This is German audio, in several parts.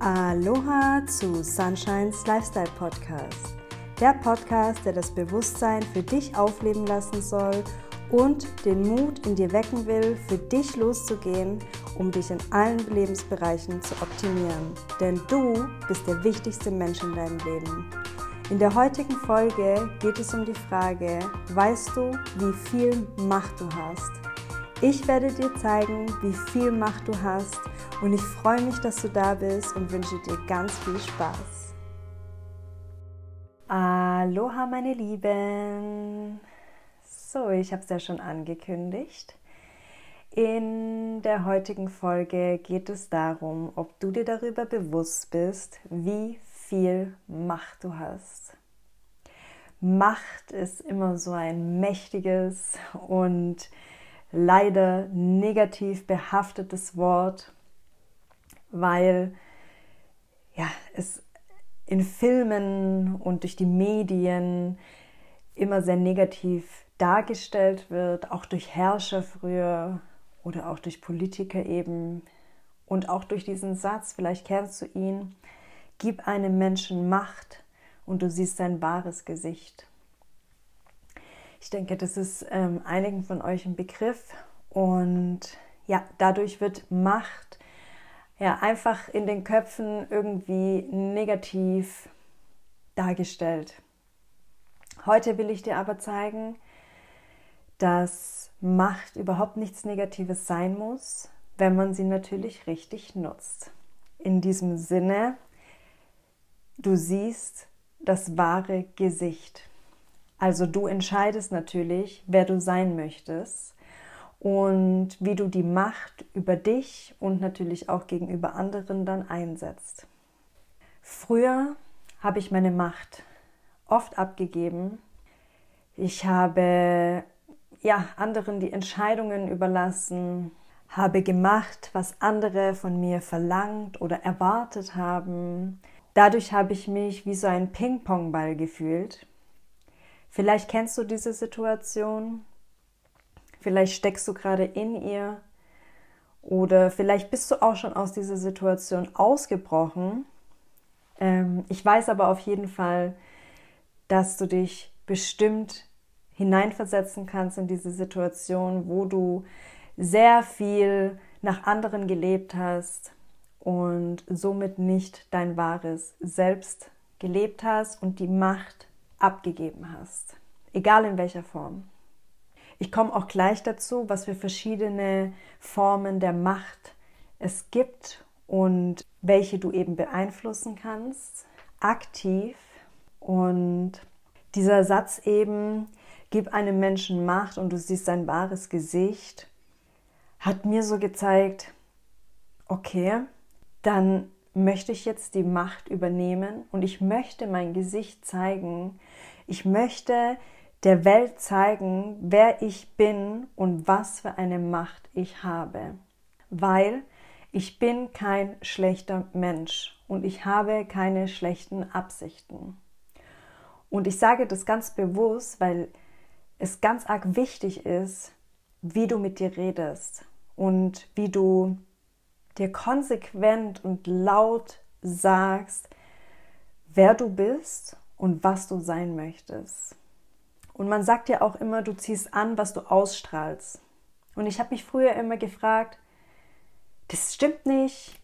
Aloha zu Sunshines Lifestyle Podcast. Der Podcast, der das Bewusstsein für dich aufleben lassen soll und den Mut in dir wecken will, für dich loszugehen, um dich in allen Lebensbereichen zu optimieren. Denn du bist der wichtigste Mensch in deinem Leben. In der heutigen Folge geht es um die Frage, weißt du, wie viel Macht du hast? Ich werde dir zeigen, wie viel Macht du hast und ich freue mich, dass du da bist und wünsche dir ganz viel Spaß. Aloha meine Lieben! So, ich habe es ja schon angekündigt. In der heutigen Folge geht es darum, ob du dir darüber bewusst bist, wie viel Macht du hast. Macht ist immer so ein mächtiges und leider negativ behaftetes Wort, weil ja, es in Filmen und durch die Medien immer sehr negativ dargestellt wird, auch durch Herrscher früher oder auch durch Politiker eben und auch durch diesen Satz, vielleicht kennst du ihn, Gib einem Menschen Macht und du siehst sein wahres Gesicht. Ich denke, das ist ähm, einigen von euch ein Begriff und ja, dadurch wird Macht ja einfach in den Köpfen irgendwie negativ dargestellt. Heute will ich dir aber zeigen, dass Macht überhaupt nichts Negatives sein muss, wenn man sie natürlich richtig nutzt. In diesem Sinne Du siehst das wahre Gesicht. Also du entscheidest natürlich, wer du sein möchtest und wie du die Macht über dich und natürlich auch gegenüber anderen dann einsetzt. Früher habe ich meine Macht oft abgegeben. Ich habe ja anderen die Entscheidungen überlassen, habe gemacht, was andere von mir verlangt oder erwartet haben, Dadurch habe ich mich wie so ein Ping-Pong-Ball gefühlt. Vielleicht kennst du diese Situation, vielleicht steckst du gerade in ihr oder vielleicht bist du auch schon aus dieser Situation ausgebrochen. Ähm, ich weiß aber auf jeden Fall, dass du dich bestimmt hineinversetzen kannst in diese Situation, wo du sehr viel nach anderen gelebt hast, und somit nicht dein wahres Selbst gelebt hast und die Macht abgegeben hast, egal in welcher Form. Ich komme auch gleich dazu, was für verschiedene Formen der Macht es gibt und welche du eben beeinflussen kannst, aktiv. Und dieser Satz eben, gib einem Menschen Macht und du siehst sein wahres Gesicht, hat mir so gezeigt, okay, dann möchte ich jetzt die Macht übernehmen und ich möchte mein Gesicht zeigen. Ich möchte der Welt zeigen, wer ich bin und was für eine Macht ich habe. Weil ich bin kein schlechter Mensch und ich habe keine schlechten Absichten. Und ich sage das ganz bewusst, weil es ganz arg wichtig ist, wie du mit dir redest und wie du dir konsequent und laut sagst, wer du bist und was du sein möchtest. Und man sagt ja auch immer, du ziehst an, was du ausstrahlst. Und ich habe mich früher immer gefragt, das stimmt nicht.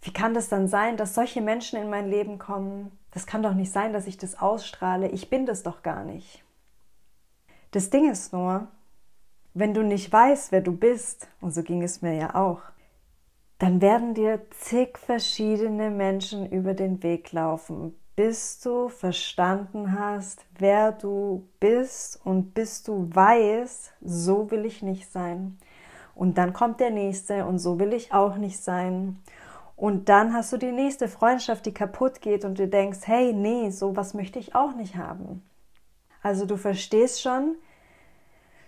Wie kann das dann sein, dass solche Menschen in mein Leben kommen? Das kann doch nicht sein, dass ich das ausstrahle. Ich bin das doch gar nicht. Das Ding ist nur, wenn du nicht weißt, wer du bist, und so ging es mir ja auch, dann werden dir zig verschiedene Menschen über den Weg laufen, bis du verstanden hast, wer du bist und bis du weißt, so will ich nicht sein. Und dann kommt der nächste und so will ich auch nicht sein. Und dann hast du die nächste Freundschaft, die kaputt geht und du denkst, hey, nee, so was möchte ich auch nicht haben. Also du verstehst schon,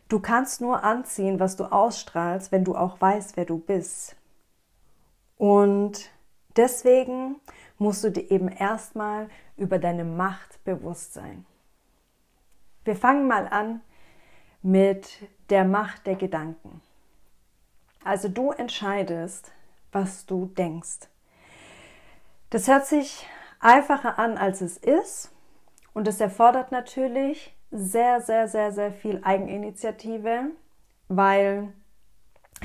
du kannst nur anziehen, was du ausstrahlst, wenn du auch weißt, wer du bist. Und deswegen musst du dir eben erstmal über deine Macht bewusst sein. Wir fangen mal an mit der Macht der Gedanken. Also du entscheidest, was du denkst. Das hört sich einfacher an, als es ist. Und es erfordert natürlich sehr, sehr, sehr, sehr viel Eigeninitiative, weil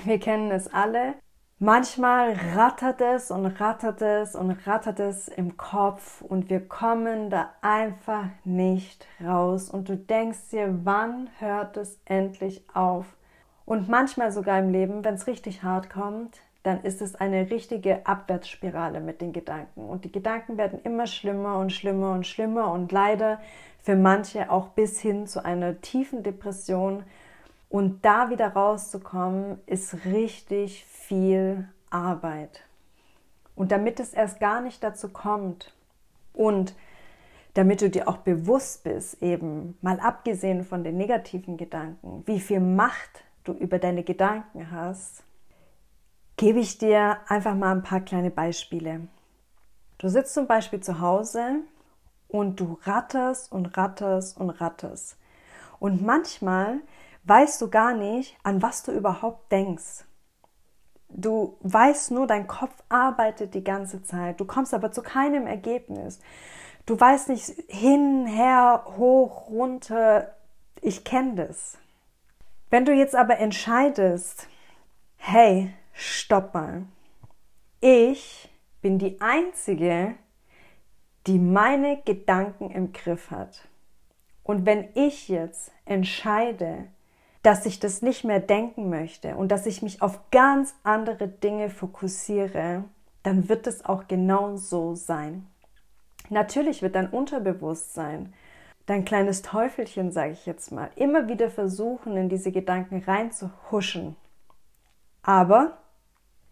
wir kennen es alle. Manchmal rattert es und rattert es und rattert es im Kopf und wir kommen da einfach nicht raus. Und du denkst dir, wann hört es endlich auf? Und manchmal sogar im Leben, wenn es richtig hart kommt, dann ist es eine richtige Abwärtsspirale mit den Gedanken. Und die Gedanken werden immer schlimmer und schlimmer und schlimmer und leider für manche auch bis hin zu einer tiefen Depression. Und da wieder rauszukommen, ist richtig viel Arbeit. Und damit es erst gar nicht dazu kommt und damit du dir auch bewusst bist, eben mal abgesehen von den negativen Gedanken, wie viel Macht du über deine Gedanken hast, gebe ich dir einfach mal ein paar kleine Beispiele. Du sitzt zum Beispiel zu Hause und du ratterst und ratterst und ratterst. Und manchmal weißt du gar nicht, an was du überhaupt denkst. Du weißt nur, dein Kopf arbeitet die ganze Zeit. Du kommst aber zu keinem Ergebnis. Du weißt nicht hin, her, hoch, runter. Ich kenne das. Wenn du jetzt aber entscheidest, hey, stopp mal. Ich bin die Einzige, die meine Gedanken im Griff hat. Und wenn ich jetzt entscheide, dass ich das nicht mehr denken möchte und dass ich mich auf ganz andere Dinge fokussiere, dann wird es auch genau so sein. Natürlich wird dein Unterbewusstsein, dein kleines Teufelchen, sage ich jetzt mal, immer wieder versuchen, in diese Gedanken reinzuhuschen. Aber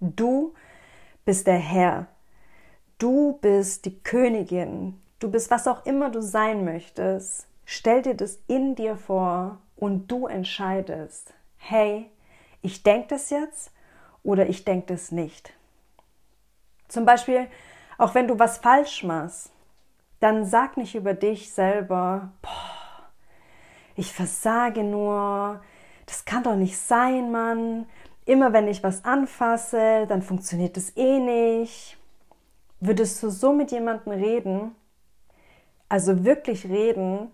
Du bist der Herr. Du bist die Königin. Du bist was auch immer du sein möchtest. Stell dir das in dir vor und du entscheidest, hey, ich denke das jetzt oder ich denke das nicht. Zum Beispiel, auch wenn du was falsch machst, dann sag nicht über dich selber, boah, ich versage nur, das kann doch nicht sein, Mann, immer wenn ich was anfasse, dann funktioniert es eh nicht. Würdest du so mit jemandem reden, also wirklich reden,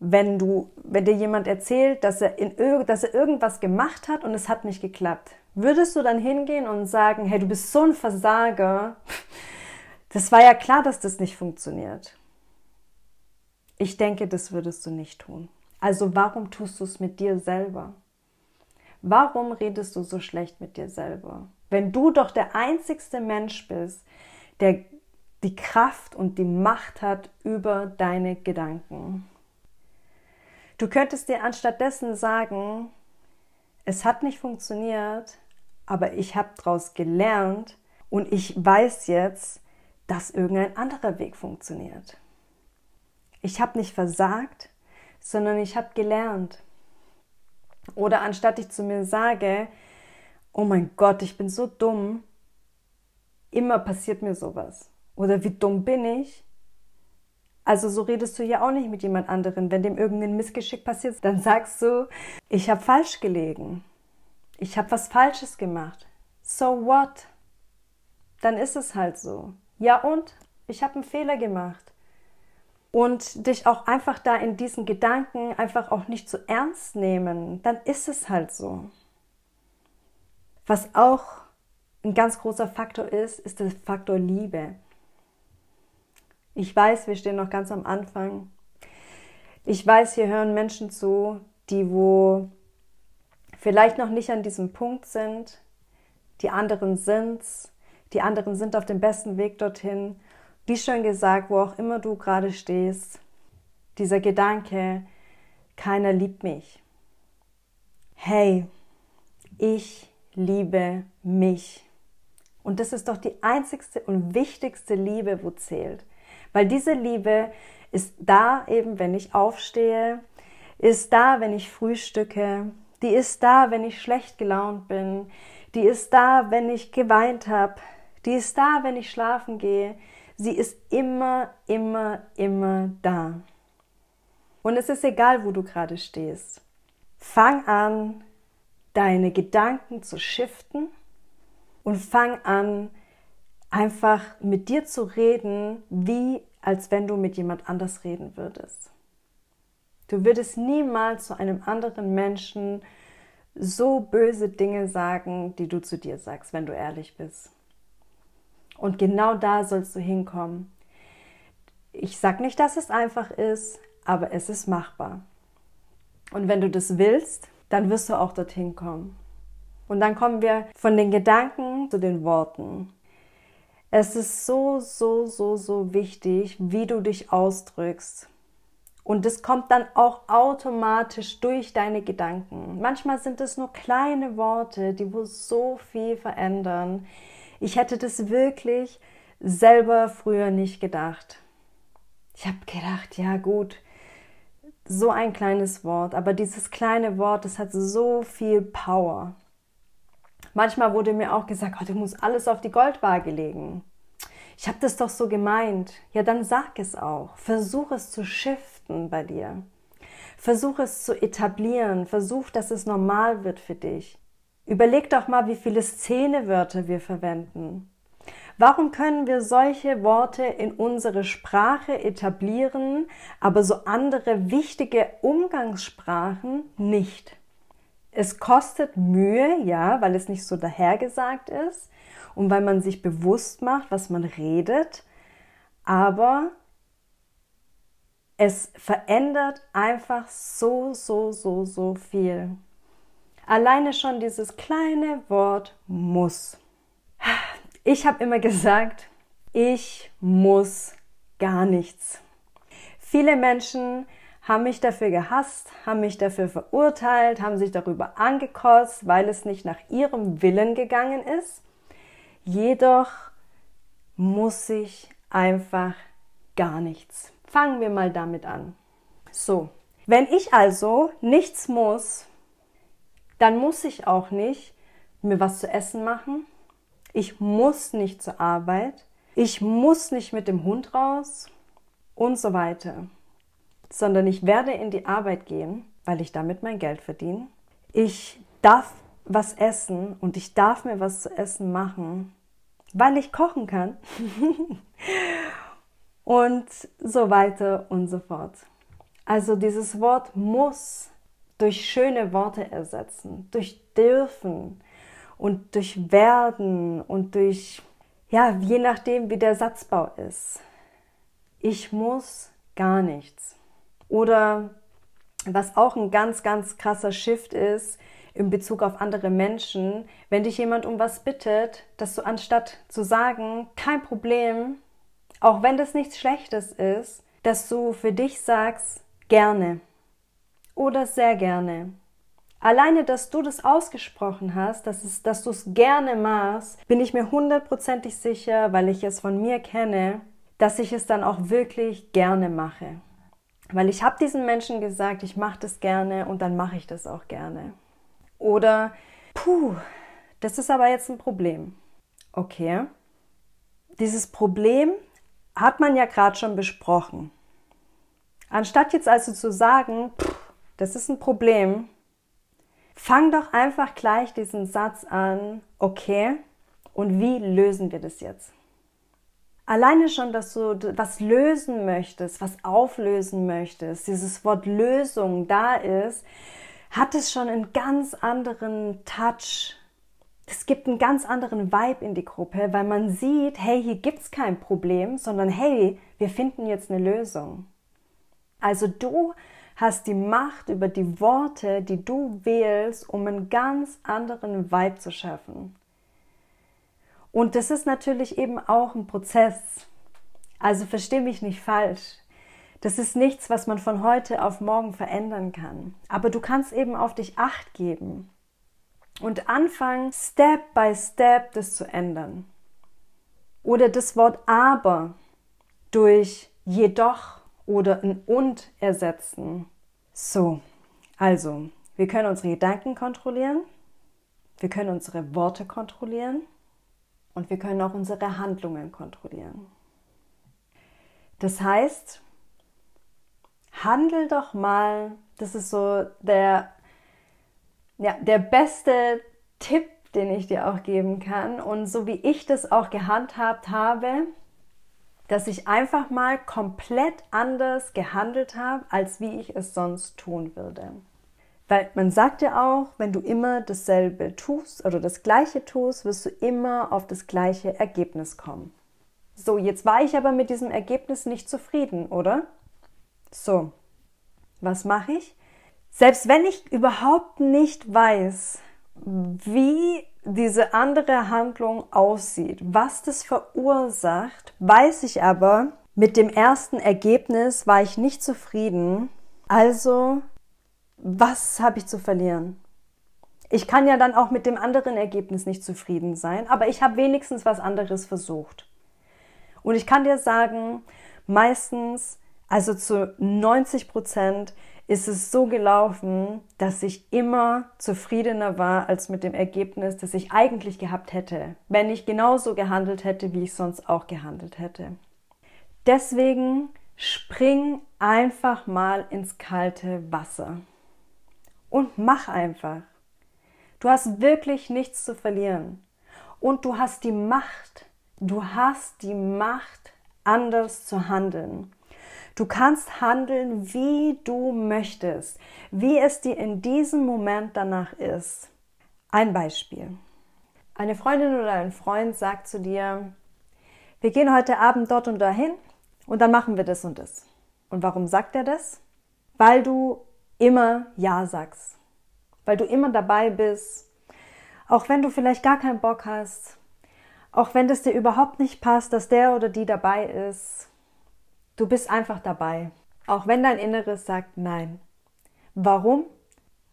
wenn du, wenn dir jemand erzählt, dass er, in, dass er irgendwas gemacht hat und es hat nicht geklappt, würdest du dann hingehen und sagen, hey, du bist so ein Versager, das war ja klar, dass das nicht funktioniert. Ich denke, das würdest du nicht tun. Also warum tust du es mit dir selber? Warum redest du so schlecht mit dir selber? Wenn du doch der einzigste Mensch bist, der die Kraft und die Macht hat über deine Gedanken. Du könntest dir anstattdessen sagen, es hat nicht funktioniert, aber ich habe daraus gelernt und ich weiß jetzt, dass irgendein anderer Weg funktioniert. Ich habe nicht versagt, sondern ich habe gelernt. Oder anstatt ich zu mir sage, oh mein Gott, ich bin so dumm, immer passiert mir sowas. Oder wie dumm bin ich? Also so redest du ja auch nicht mit jemand anderen. Wenn dem irgendein Missgeschick passiert, dann sagst du, ich habe falsch gelegen. Ich habe was Falsches gemacht. So what? Dann ist es halt so. Ja und? Ich habe einen Fehler gemacht und dich auch einfach da in diesen Gedanken einfach auch nicht zu so ernst nehmen, dann ist es halt so. Was auch ein ganz großer Faktor ist, ist der Faktor Liebe. Ich weiß, wir stehen noch ganz am Anfang. Ich weiß, hier hören Menschen zu, die wo vielleicht noch nicht an diesem Punkt sind. Die anderen sind's. Die anderen sind auf dem besten Weg dorthin. Wie schon gesagt, wo auch immer du gerade stehst, dieser Gedanke, keiner liebt mich. Hey, ich liebe mich. Und das ist doch die einzigste und wichtigste Liebe, wo zählt. Weil diese Liebe ist da eben, wenn ich aufstehe, ist da, wenn ich frühstücke, die ist da, wenn ich schlecht gelaunt bin, die ist da, wenn ich geweint habe, die ist da, wenn ich schlafen gehe, Sie ist immer, immer, immer da. Und es ist egal, wo du gerade stehst. Fang an, deine Gedanken zu shiften und fang an, einfach mit dir zu reden, wie als wenn du mit jemand anders reden würdest. Du würdest niemals zu einem anderen Menschen so böse Dinge sagen, die du zu dir sagst, wenn du ehrlich bist. Und genau da sollst du hinkommen. Ich sage nicht, dass es einfach ist, aber es ist machbar. Und wenn du das willst, dann wirst du auch dorthin kommen. Und dann kommen wir von den Gedanken zu den Worten. Es ist so, so, so, so wichtig, wie du dich ausdrückst. Und es kommt dann auch automatisch durch deine Gedanken. Manchmal sind es nur kleine Worte, die wo so viel verändern. Ich hätte das wirklich selber früher nicht gedacht. Ich habe gedacht, ja gut, so ein kleines Wort, aber dieses kleine Wort, das hat so viel Power. Manchmal wurde mir auch gesagt, oh, du musst alles auf die Goldwaage legen. Ich habe das doch so gemeint. Ja, dann sag es auch. Versuch es zu shiften bei dir. Versuch es zu etablieren. Versuch, dass es normal wird für dich. Überleg doch mal, wie viele Szenewörter wir verwenden. Warum können wir solche Worte in unsere Sprache etablieren, aber so andere wichtige Umgangssprachen nicht? Es kostet Mühe, ja, weil es nicht so dahergesagt ist und weil man sich bewusst macht, was man redet, aber es verändert einfach so, so, so, so viel. Alleine schon dieses kleine Wort muss. Ich habe immer gesagt, ich muss gar nichts. Viele Menschen haben mich dafür gehasst, haben mich dafür verurteilt, haben sich darüber angekotzt, weil es nicht nach ihrem Willen gegangen ist. Jedoch muss ich einfach gar nichts. Fangen wir mal damit an. So, wenn ich also nichts muss, dann muss ich auch nicht mir was zu essen machen. Ich muss nicht zur Arbeit. Ich muss nicht mit dem Hund raus und so weiter sondern ich werde in die Arbeit gehen, weil ich damit mein Geld verdiene. Ich darf was essen und ich darf mir was zu essen machen, weil ich kochen kann. und so weiter und so fort. Also dieses Wort muss durch schöne Worte ersetzen, durch dürfen und durch werden und durch, ja, je nachdem, wie der Satzbau ist. Ich muss gar nichts. Oder was auch ein ganz, ganz krasser Shift ist in Bezug auf andere Menschen, wenn dich jemand um was bittet, dass du anstatt zu sagen, kein Problem, auch wenn das nichts Schlechtes ist, dass du für dich sagst, gerne oder sehr gerne. Alleine, dass du das ausgesprochen hast, dass, es, dass du es gerne machst, bin ich mir hundertprozentig sicher, weil ich es von mir kenne, dass ich es dann auch wirklich gerne mache. Weil ich habe diesen Menschen gesagt, ich mache das gerne und dann mache ich das auch gerne. Oder, puh, das ist aber jetzt ein Problem. Okay. Dieses Problem hat man ja gerade schon besprochen. Anstatt jetzt also zu sagen, pff, das ist ein Problem, fang doch einfach gleich diesen Satz an, okay, und wie lösen wir das jetzt? Alleine schon, dass du was lösen möchtest, was auflösen möchtest, dieses Wort Lösung da ist, hat es schon einen ganz anderen Touch. Es gibt einen ganz anderen Vibe in die Gruppe, weil man sieht, hey, hier gibt's kein Problem, sondern hey, wir finden jetzt eine Lösung. Also du hast die Macht über die Worte, die du wählst, um einen ganz anderen Vibe zu schaffen. Und das ist natürlich eben auch ein Prozess. Also versteh mich nicht falsch. Das ist nichts, was man von heute auf morgen verändern kann. Aber du kannst eben auf dich acht geben und anfangen, Step by Step das zu ändern. Oder das Wort aber durch jedoch oder ein und ersetzen. So, also, wir können unsere Gedanken kontrollieren, wir können unsere Worte kontrollieren und wir können auch unsere Handlungen kontrollieren. Das heißt, handel doch mal, das ist so der, ja, der beste Tipp, den ich dir auch geben kann. Und so wie ich das auch gehandhabt habe, dass ich einfach mal komplett anders gehandelt habe, als wie ich es sonst tun würde. Weil man sagt ja auch, wenn du immer dasselbe tust oder das gleiche tust, wirst du immer auf das gleiche Ergebnis kommen. So, jetzt war ich aber mit diesem Ergebnis nicht zufrieden, oder? So, was mache ich? Selbst wenn ich überhaupt nicht weiß, wie diese andere Handlung aussieht, was das verursacht, weiß ich aber, mit dem ersten Ergebnis war ich nicht zufrieden. Also, was habe ich zu verlieren? Ich kann ja dann auch mit dem anderen Ergebnis nicht zufrieden sein, aber ich habe wenigstens was anderes versucht. Und ich kann dir sagen, meistens, also zu 90 Prozent, ist es so gelaufen, dass ich immer zufriedener war als mit dem Ergebnis, das ich eigentlich gehabt hätte, wenn ich genauso gehandelt hätte, wie ich sonst auch gehandelt hätte. Deswegen spring einfach mal ins kalte Wasser und mach einfach. Du hast wirklich nichts zu verlieren und du hast die Macht, du hast die Macht, anders zu handeln. Du kannst handeln, wie du möchtest, wie es dir in diesem Moment danach ist. Ein Beispiel. Eine Freundin oder ein Freund sagt zu dir, wir gehen heute Abend dort und dahin und dann machen wir das und das. Und warum sagt er das? Weil du immer Ja sagst. Weil du immer dabei bist. Auch wenn du vielleicht gar keinen Bock hast. Auch wenn das dir überhaupt nicht passt, dass der oder die dabei ist. Du bist einfach dabei, auch wenn dein Inneres sagt nein. Warum?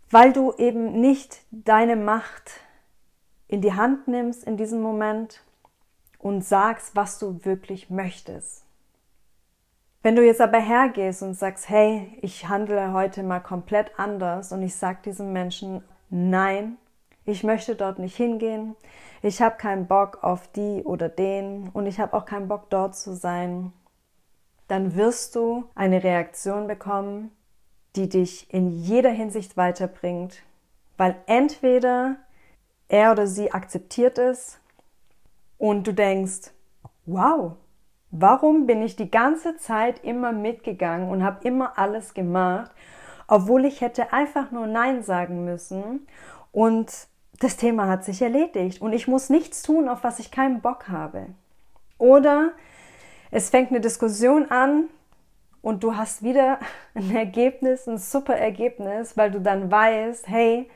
Weil du eben nicht deine Macht in die Hand nimmst in diesem Moment und sagst, was du wirklich möchtest. Wenn du jetzt aber hergehst und sagst, hey, ich handle heute mal komplett anders und ich sag diesem Menschen, nein, ich möchte dort nicht hingehen, ich habe keinen Bock auf die oder den und ich habe auch keinen Bock dort zu sein, dann wirst du eine Reaktion bekommen, die dich in jeder Hinsicht weiterbringt, weil entweder er oder sie akzeptiert es und du denkst, wow, warum bin ich die ganze Zeit immer mitgegangen und habe immer alles gemacht, obwohl ich hätte einfach nur Nein sagen müssen und das Thema hat sich erledigt und ich muss nichts tun, auf was ich keinen Bock habe. Oder es fängt eine Diskussion an und du hast wieder ein Ergebnis, ein super Ergebnis, weil du dann weißt, hey,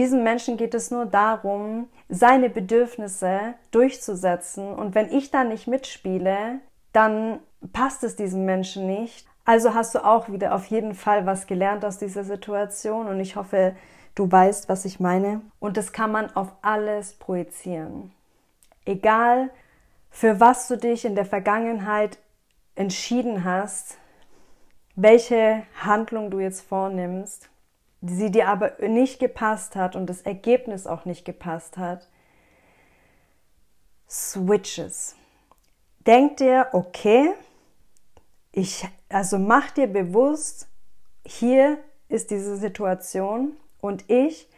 diesem Menschen geht es nur darum, seine Bedürfnisse durchzusetzen. Und wenn ich da nicht mitspiele, dann passt es diesem Menschen nicht. Also hast du auch wieder auf jeden Fall was gelernt aus dieser Situation. Und ich hoffe, du weißt, was ich meine. Und das kann man auf alles projizieren. Egal, für was du dich in der Vergangenheit entschieden hast, welche Handlung du jetzt vornimmst, sie dir aber nicht gepasst hat und das Ergebnis auch nicht gepasst hat, switches. Denk dir, okay, ich, also mach dir bewusst, hier ist diese Situation und ich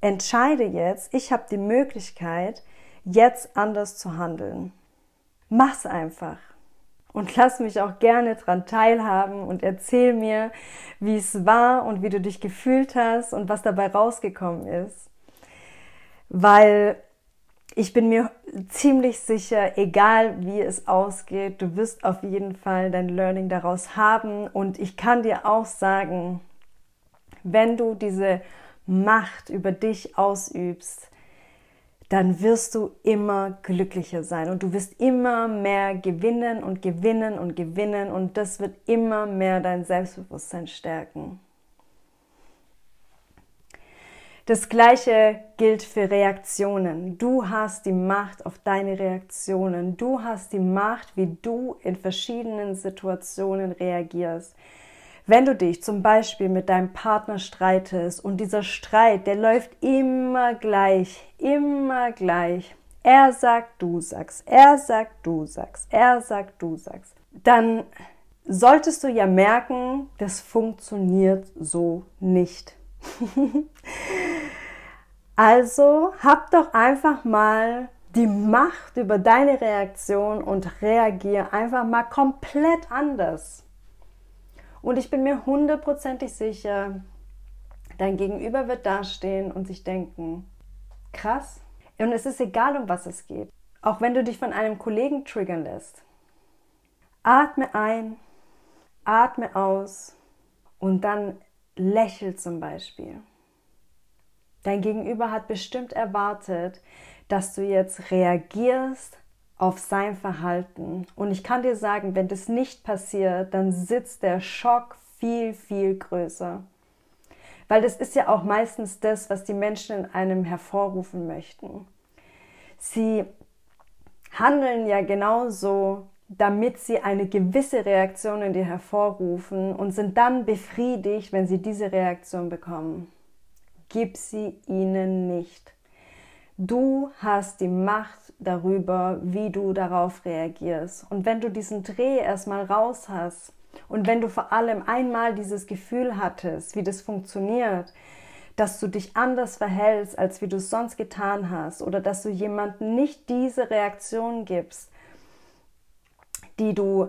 entscheide jetzt, ich habe die Möglichkeit, jetzt anders zu handeln. Mach's einfach. Und lass mich auch gerne dran teilhaben und erzähl mir, wie es war und wie du dich gefühlt hast und was dabei rausgekommen ist. Weil ich bin mir ziemlich sicher, egal wie es ausgeht, du wirst auf jeden Fall dein Learning daraus haben. Und ich kann dir auch sagen, wenn du diese Macht über dich ausübst, dann wirst du immer glücklicher sein und du wirst immer mehr gewinnen und gewinnen und gewinnen und das wird immer mehr dein Selbstbewusstsein stärken. Das gleiche gilt für Reaktionen. Du hast die Macht auf deine Reaktionen. Du hast die Macht, wie du in verschiedenen Situationen reagierst. Wenn du dich zum Beispiel mit deinem Partner streitest und dieser Streit, der läuft immer gleich, immer gleich. Er sagt, du sagst, er sagt, du sagst, er sagt, du sagst. Dann solltest du ja merken, das funktioniert so nicht. Also hab doch einfach mal die Macht über deine Reaktion und reagier einfach mal komplett anders. Und ich bin mir hundertprozentig sicher, dein Gegenüber wird dastehen und sich denken, krass. Und es ist egal, um was es geht. Auch wenn du dich von einem Kollegen triggern lässt. Atme ein, atme aus und dann lächel zum Beispiel. Dein Gegenüber hat bestimmt erwartet, dass du jetzt reagierst auf sein Verhalten. Und ich kann dir sagen, wenn das nicht passiert, dann sitzt der Schock viel, viel größer. Weil das ist ja auch meistens das, was die Menschen in einem hervorrufen möchten. Sie handeln ja genauso, damit sie eine gewisse Reaktion in dir hervorrufen und sind dann befriedigt, wenn sie diese Reaktion bekommen. Gib sie ihnen nicht. Du hast die Macht darüber, wie du darauf reagierst. Und wenn du diesen Dreh erstmal raus hast und wenn du vor allem einmal dieses Gefühl hattest, wie das funktioniert, dass du dich anders verhältst, als wie du es sonst getan hast, oder dass du jemandem nicht diese Reaktion gibst, die du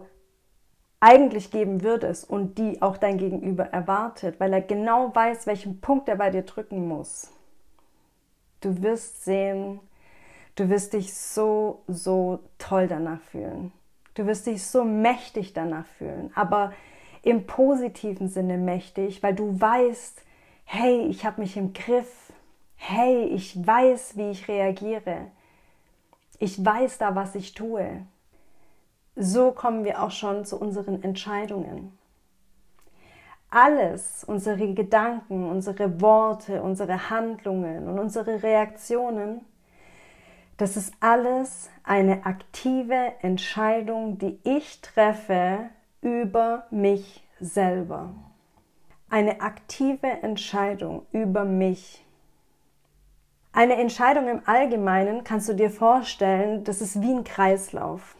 eigentlich geben würdest und die auch dein Gegenüber erwartet, weil er genau weiß, welchen Punkt er bei dir drücken muss. Du wirst sehen, du wirst dich so, so toll danach fühlen. Du wirst dich so mächtig danach fühlen, aber im positiven Sinne mächtig, weil du weißt, hey, ich habe mich im Griff, hey, ich weiß, wie ich reagiere, ich weiß da, was ich tue so kommen wir auch schon zu unseren Entscheidungen. Alles, unsere Gedanken, unsere Worte, unsere Handlungen und unsere Reaktionen, das ist alles eine aktive Entscheidung, die ich treffe über mich selber. Eine aktive Entscheidung über mich. Eine Entscheidung im Allgemeinen kannst du dir vorstellen, das ist wie ein Kreislauf.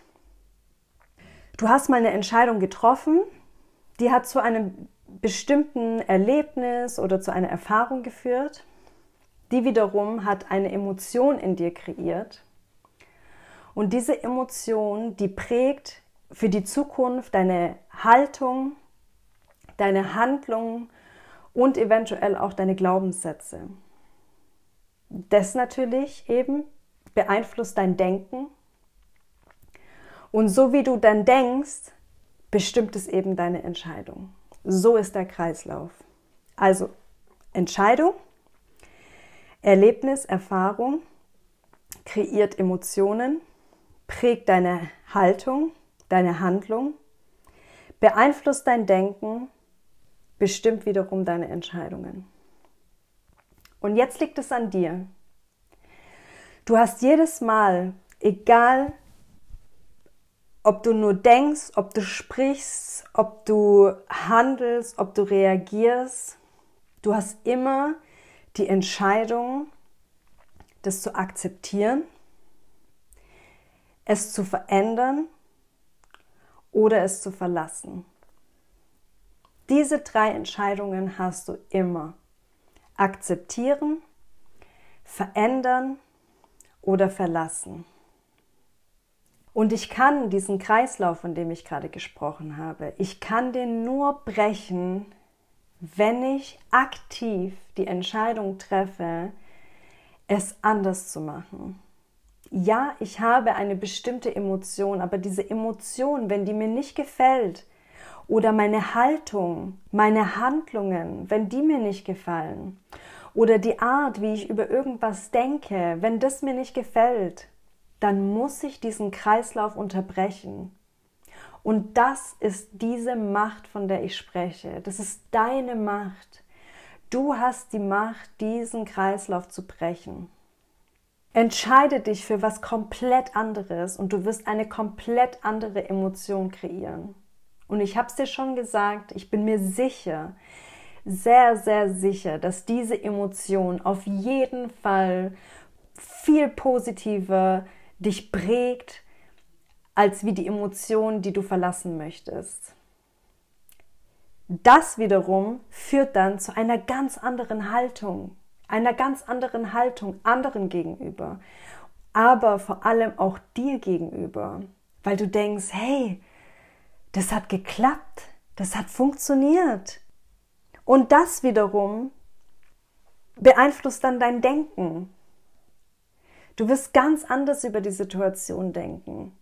Du hast mal eine Entscheidung getroffen, die hat zu einem bestimmten Erlebnis oder zu einer Erfahrung geführt. Die wiederum hat eine Emotion in dir kreiert. Und diese Emotion, die prägt für die Zukunft deine Haltung, deine Handlung und eventuell auch deine Glaubenssätze. Das natürlich eben beeinflusst dein Denken und so wie du dann denkst, bestimmt es eben deine Entscheidung. So ist der Kreislauf. Also Entscheidung, Erlebnis, Erfahrung kreiert Emotionen, prägt deine Haltung, deine Handlung, beeinflusst dein Denken, bestimmt wiederum deine Entscheidungen. Und jetzt liegt es an dir. Du hast jedes Mal, egal ob du nur denkst, ob du sprichst, ob du handelst, ob du reagierst, du hast immer die Entscheidung, das zu akzeptieren, es zu verändern oder es zu verlassen. Diese drei Entscheidungen hast du immer. Akzeptieren, verändern oder verlassen. Und ich kann diesen Kreislauf, von dem ich gerade gesprochen habe, ich kann den nur brechen, wenn ich aktiv die Entscheidung treffe, es anders zu machen. Ja, ich habe eine bestimmte Emotion, aber diese Emotion, wenn die mir nicht gefällt, oder meine Haltung, meine Handlungen, wenn die mir nicht gefallen, oder die Art, wie ich über irgendwas denke, wenn das mir nicht gefällt, dann muss ich diesen Kreislauf unterbrechen. Und das ist diese Macht, von der ich spreche. Das ist deine Macht. Du hast die Macht, diesen Kreislauf zu brechen. Entscheide dich für was komplett anderes und du wirst eine komplett andere Emotion kreieren. Und ich habe es dir schon gesagt, ich bin mir sicher, sehr, sehr sicher, dass diese Emotion auf jeden Fall viel positiver dich prägt, als wie die Emotion, die du verlassen möchtest. Das wiederum führt dann zu einer ganz anderen Haltung, einer ganz anderen Haltung anderen gegenüber, aber vor allem auch dir gegenüber, weil du denkst, hey, das hat geklappt, das hat funktioniert. Und das wiederum beeinflusst dann dein Denken. Du wirst ganz anders über die Situation denken.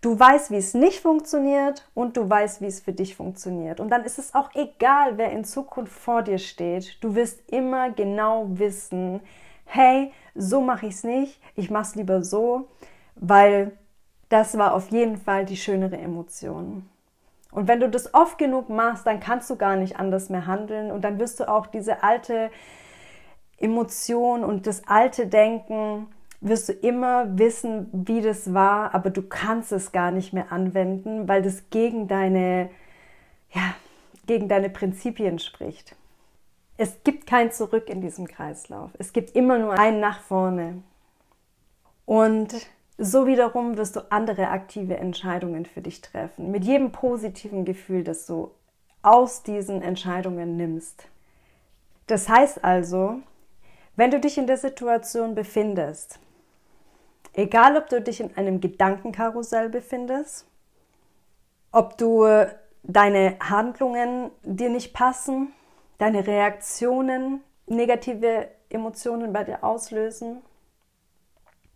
Du weißt, wie es nicht funktioniert und du weißt, wie es für dich funktioniert. Und dann ist es auch egal, wer in Zukunft vor dir steht. Du wirst immer genau wissen, hey, so mache ich es nicht, ich mache es lieber so, weil das war auf jeden Fall die schönere Emotion. Und wenn du das oft genug machst, dann kannst du gar nicht anders mehr handeln und dann wirst du auch diese alte Emotion und das alte Denken wirst du immer wissen, wie das war, aber du kannst es gar nicht mehr anwenden, weil das gegen deine, ja, gegen deine Prinzipien spricht. Es gibt kein Zurück in diesem Kreislauf. Es gibt immer nur ein nach vorne. Und so wiederum wirst du andere aktive Entscheidungen für dich treffen. Mit jedem positiven Gefühl, das du aus diesen Entscheidungen nimmst. Das heißt also, wenn du dich in der Situation befindest, Egal, ob du dich in einem Gedankenkarussell befindest, ob du deine Handlungen dir nicht passen, deine Reaktionen negative Emotionen bei dir auslösen.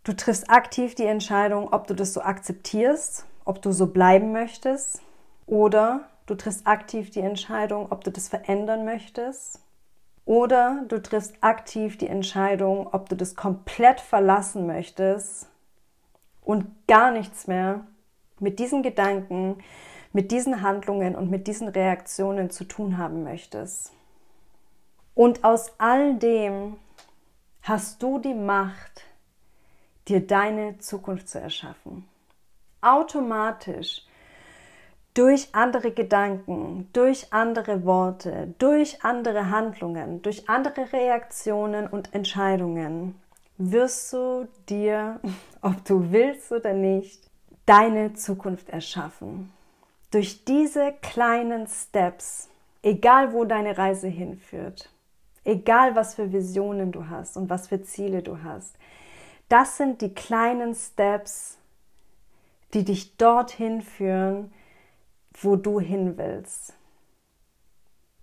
Du triffst aktiv die Entscheidung, ob du das so akzeptierst, ob du so bleiben möchtest oder du triffst aktiv die Entscheidung, ob du das verändern möchtest oder du triffst aktiv die Entscheidung, ob du das komplett verlassen möchtest und gar nichts mehr mit diesen Gedanken, mit diesen Handlungen und mit diesen Reaktionen zu tun haben möchtest. Und aus all dem hast du die Macht, dir deine Zukunft zu erschaffen. Automatisch durch andere Gedanken, durch andere Worte, durch andere Handlungen, durch andere Reaktionen und Entscheidungen wirst du dir, ob du willst oder nicht, deine Zukunft erschaffen. Durch diese kleinen Steps, egal wo deine Reise hinführt, egal was für Visionen du hast und was für Ziele du hast, das sind die kleinen Steps, die dich dorthin führen, wo du hin willst.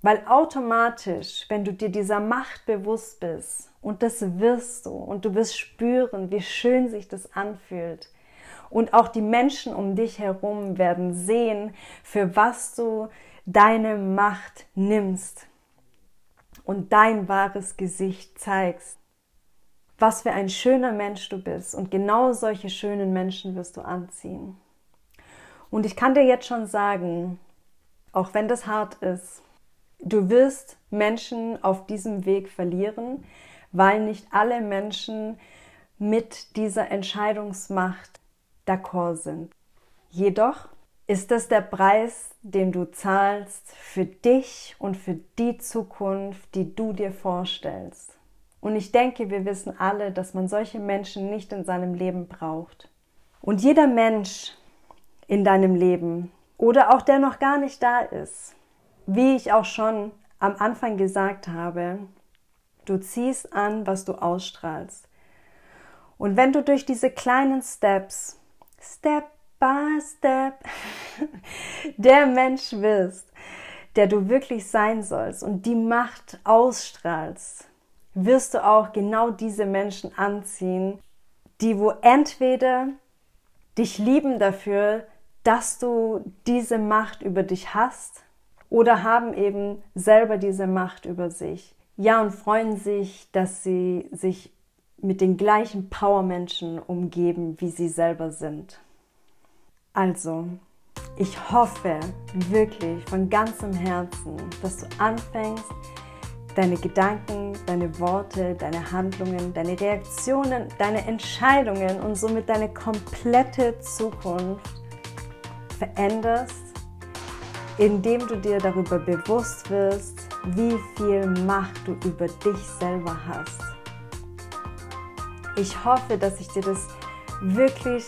Weil automatisch, wenn du dir dieser Macht bewusst bist, und das wirst du, und du wirst spüren, wie schön sich das anfühlt, und auch die Menschen um dich herum werden sehen, für was du deine Macht nimmst und dein wahres Gesicht zeigst. Was für ein schöner Mensch du bist. Und genau solche schönen Menschen wirst du anziehen. Und ich kann dir jetzt schon sagen, auch wenn das hart ist, du wirst Menschen auf diesem Weg verlieren, weil nicht alle Menschen mit dieser Entscheidungsmacht d'accord sind. Jedoch ist das der Preis, den du zahlst für dich und für die Zukunft, die du dir vorstellst. Und ich denke, wir wissen alle, dass man solche Menschen nicht in seinem Leben braucht. Und jeder Mensch in deinem Leben oder auch der noch gar nicht da ist, wie ich auch schon am Anfang gesagt habe, du ziehst an, was du ausstrahlst. Und wenn du durch diese kleinen Steps, Step by Step, der Mensch wirst, der du wirklich sein sollst und die Macht ausstrahlst, wirst du auch genau diese Menschen anziehen, die wo entweder dich lieben dafür, dass du diese Macht über dich hast oder haben eben selber diese Macht über sich. Ja, und freuen sich, dass sie sich mit den gleichen Powermenschen umgeben, wie sie selber sind. Also, ich hoffe wirklich von ganzem Herzen, dass du anfängst, deine Gedanken, deine Worte, deine Handlungen, deine Reaktionen, deine Entscheidungen und somit deine komplette Zukunft veränderst, indem du dir darüber bewusst wirst, wie viel Macht du über dich selber hast. Ich hoffe, dass ich dir das wirklich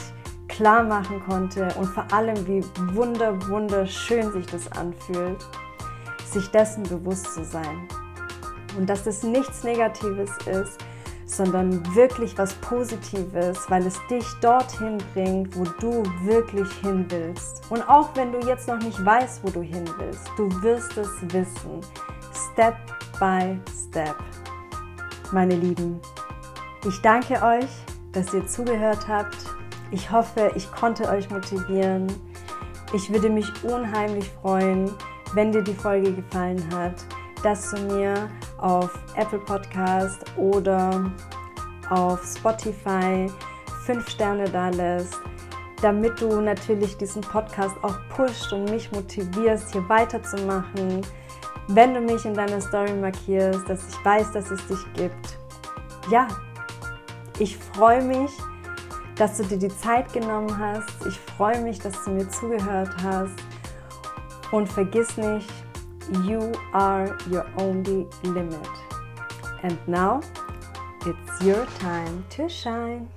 klar machen konnte und vor allem, wie wunder, wunderschön sich das anfühlt, sich dessen bewusst zu sein. und dass es nichts Negatives ist, sondern wirklich was Positives, weil es dich dorthin bringt, wo du wirklich hin willst. Und auch wenn du jetzt noch nicht weißt, wo du hin willst, du wirst es wissen. Step by Step. Meine Lieben, ich danke euch, dass ihr zugehört habt. Ich hoffe, ich konnte euch motivieren. Ich würde mich unheimlich freuen, wenn dir die Folge gefallen hat, dass du mir auf Apple Podcast oder auf Spotify 5 Sterne da lässt, damit du natürlich diesen Podcast auch pusht und mich motivierst, hier weiterzumachen. Wenn du mich in deiner Story markierst, dass ich weiß, dass es dich gibt. Ja, ich freue mich, dass du dir die Zeit genommen hast. Ich freue mich, dass du mir zugehört hast. Und vergiss nicht, you are your only limit. And now it's your time to shine.